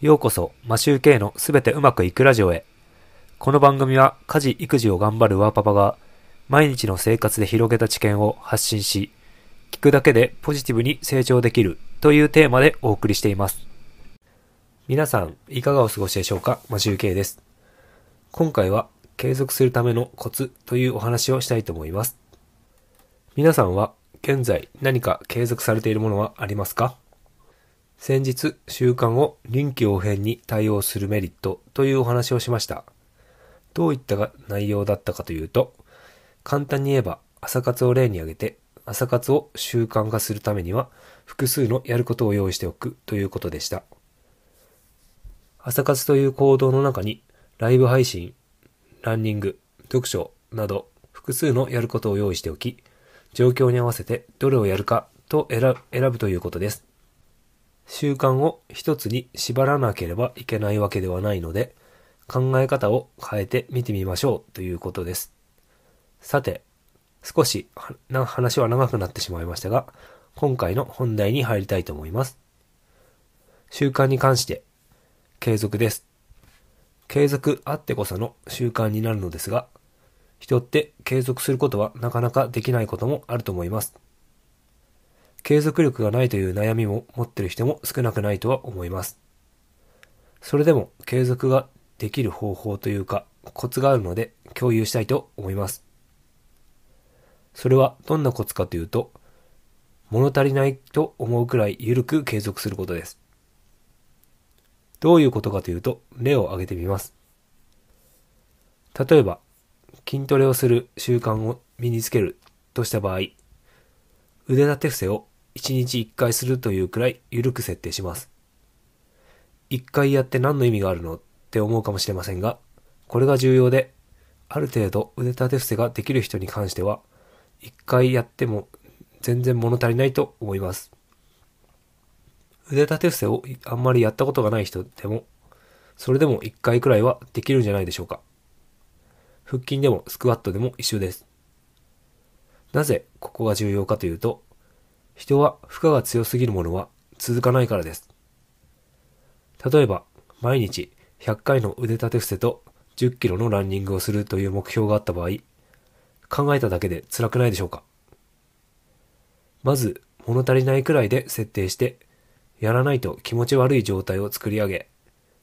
ようこそ、マシューケイのすべてうまくいくラジオへ。この番組は家事・育児を頑張るワーパパが毎日の生活で広げた知見を発信し、聞くだけでポジティブに成長できるというテーマでお送りしています。皆さん、いかがお過ごしでしょうか？マシューケイです。今回は継続するためのコツというお話をしたいと思います。皆さんは現在何か継続されているものはありますか？先日習慣を臨機応変に対応するメリットというお話をしました。どういった内容だったかというと、簡単に言えば朝活を例に挙げて、朝活を習慣化するためには複数のやることを用意しておくということでした。朝活という行動の中にライブ配信、ランニング、読書など複数のやることを用意しておき、状況に合わせてどれをやるかと選ぶということです。習慣を一つに縛らなければいけないわけではないので、考え方を変えてみてみましょうということです。さて、少し話は長くなってしまいましたが、今回の本題に入りたいと思います。習慣に関して、継続です。継続あってこその習慣になるのですが、人って継続することはなかなかできないこともあると思います。継続力がないという悩みも持ってる人も少なくないとは思います。それでも継続ができる方法というかコツがあるので共有したいと思います。それはどんなコツかというと、物足りないと思うくらい緩く継続することです。どういうことかというと、例を挙げてみます。例えば、筋トレをする習慣を身につけるとした場合、腕立て伏せを1日1回するというくらい緩く設定します。1回やって何の意味があるのって思うかもしれませんが、これが重要で、ある程度腕立て伏せができる人に関しては、1回やっても全然物足りないと思います。腕立て伏せをあんまりやったことがない人でも、それでも1回くらいはできるんじゃないでしょうか。腹筋でもスクワットでも一緒です。なぜここが重要かというと、人は負荷が強すぎるものは続かないからです。例えば、毎日100回の腕立て伏せと10キロのランニングをするという目標があった場合、考えただけで辛くないでしょうかまず、物足りないくらいで設定して、やらないと気持ち悪い状態を作り上げ、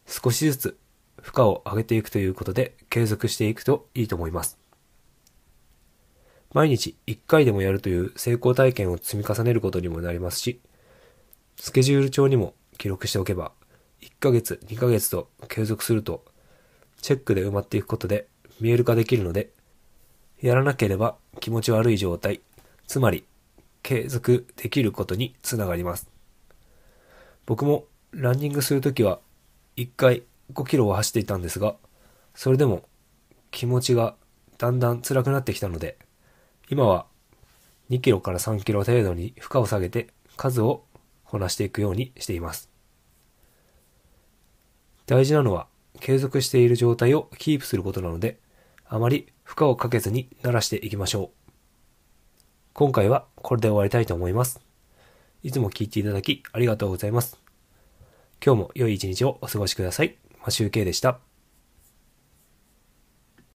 少しずつ負荷を上げていくということで継続していくといいと思います。毎日1回でもやるという成功体験を積み重ねることにもなりますし、スケジュール帳にも記録しておけば、1ヶ月、2ヶ月と継続すると、チェックで埋まっていくことで見える化できるので、やらなければ気持ち悪い状態、つまり継続できることにつながります。僕もランニングするときは1回5キロを走っていたんですが、それでも気持ちがだんだん辛くなってきたので、今は2キロから3キロ程度に負荷を下げて数をこなしていくようにしています。大事なのは継続している状態をキープすることなので、あまり負荷をかけずに慣らしていきましょう。今回はこれで終わりたいと思います。いつも聞いていただきありがとうございます。今日も良い一日をお過ごしください。マシュウケイでした。